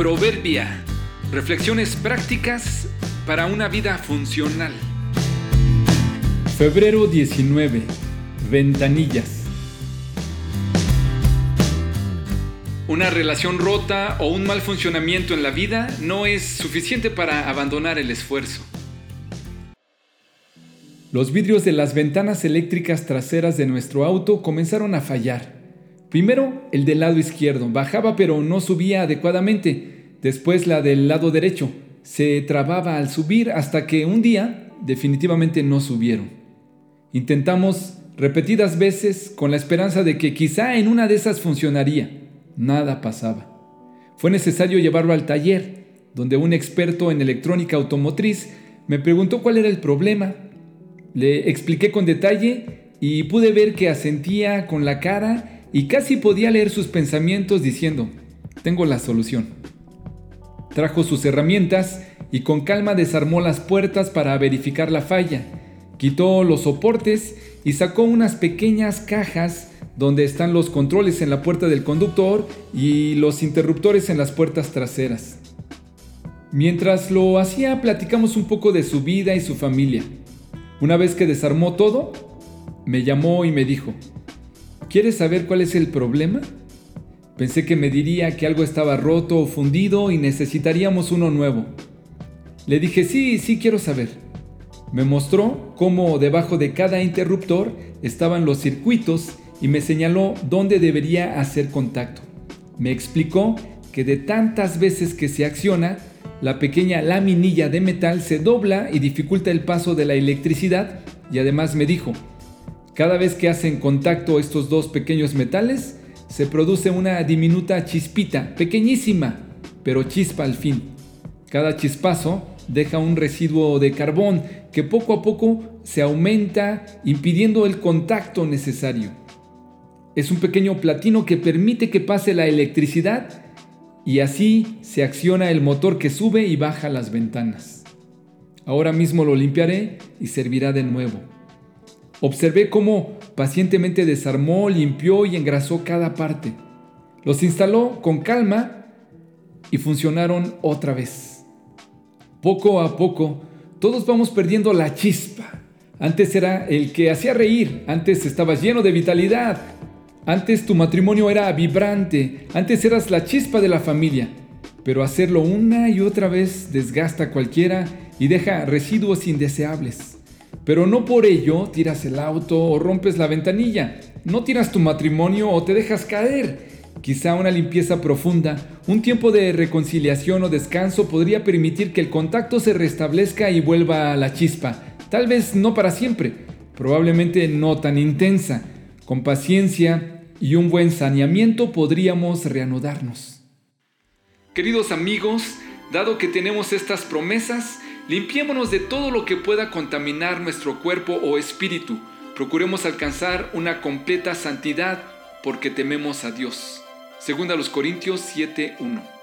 Proverbia. Reflexiones prácticas para una vida funcional. Febrero 19. Ventanillas. Una relación rota o un mal funcionamiento en la vida no es suficiente para abandonar el esfuerzo. Los vidrios de las ventanas eléctricas traseras de nuestro auto comenzaron a fallar. Primero el del lado izquierdo, bajaba pero no subía adecuadamente. Después la del lado derecho, se trababa al subir hasta que un día definitivamente no subieron. Intentamos repetidas veces con la esperanza de que quizá en una de esas funcionaría. Nada pasaba. Fue necesario llevarlo al taller, donde un experto en electrónica automotriz me preguntó cuál era el problema. Le expliqué con detalle y pude ver que asentía con la cara y casi podía leer sus pensamientos diciendo, tengo la solución. Trajo sus herramientas y con calma desarmó las puertas para verificar la falla. Quitó los soportes y sacó unas pequeñas cajas donde están los controles en la puerta del conductor y los interruptores en las puertas traseras. Mientras lo hacía, platicamos un poco de su vida y su familia. Una vez que desarmó todo, me llamó y me dijo, ¿Quieres saber cuál es el problema? Pensé que me diría que algo estaba roto o fundido y necesitaríamos uno nuevo. Le dije, sí, sí quiero saber. Me mostró cómo debajo de cada interruptor estaban los circuitos y me señaló dónde debería hacer contacto. Me explicó que de tantas veces que se acciona, la pequeña laminilla de metal se dobla y dificulta el paso de la electricidad y además me dijo, cada vez que hacen contacto estos dos pequeños metales, se produce una diminuta chispita, pequeñísima, pero chispa al fin. Cada chispazo deja un residuo de carbón que poco a poco se aumenta impidiendo el contacto necesario. Es un pequeño platino que permite que pase la electricidad y así se acciona el motor que sube y baja las ventanas. Ahora mismo lo limpiaré y servirá de nuevo. Observé cómo pacientemente desarmó, limpió y engrasó cada parte. Los instaló con calma y funcionaron otra vez. Poco a poco, todos vamos perdiendo la chispa. Antes era el que hacía reír, antes estabas lleno de vitalidad, antes tu matrimonio era vibrante, antes eras la chispa de la familia. Pero hacerlo una y otra vez desgasta a cualquiera y deja residuos indeseables. Pero no por ello tiras el auto o rompes la ventanilla. No tiras tu matrimonio o te dejas caer. Quizá una limpieza profunda, un tiempo de reconciliación o descanso podría permitir que el contacto se restablezca y vuelva a la chispa. Tal vez no para siempre, probablemente no tan intensa. Con paciencia y un buen saneamiento podríamos reanudarnos. Queridos amigos, dado que tenemos estas promesas, Limpiémonos de todo lo que pueda contaminar nuestro cuerpo o espíritu. Procuremos alcanzar una completa santidad porque tememos a Dios. Segunda los Corintios 7:1.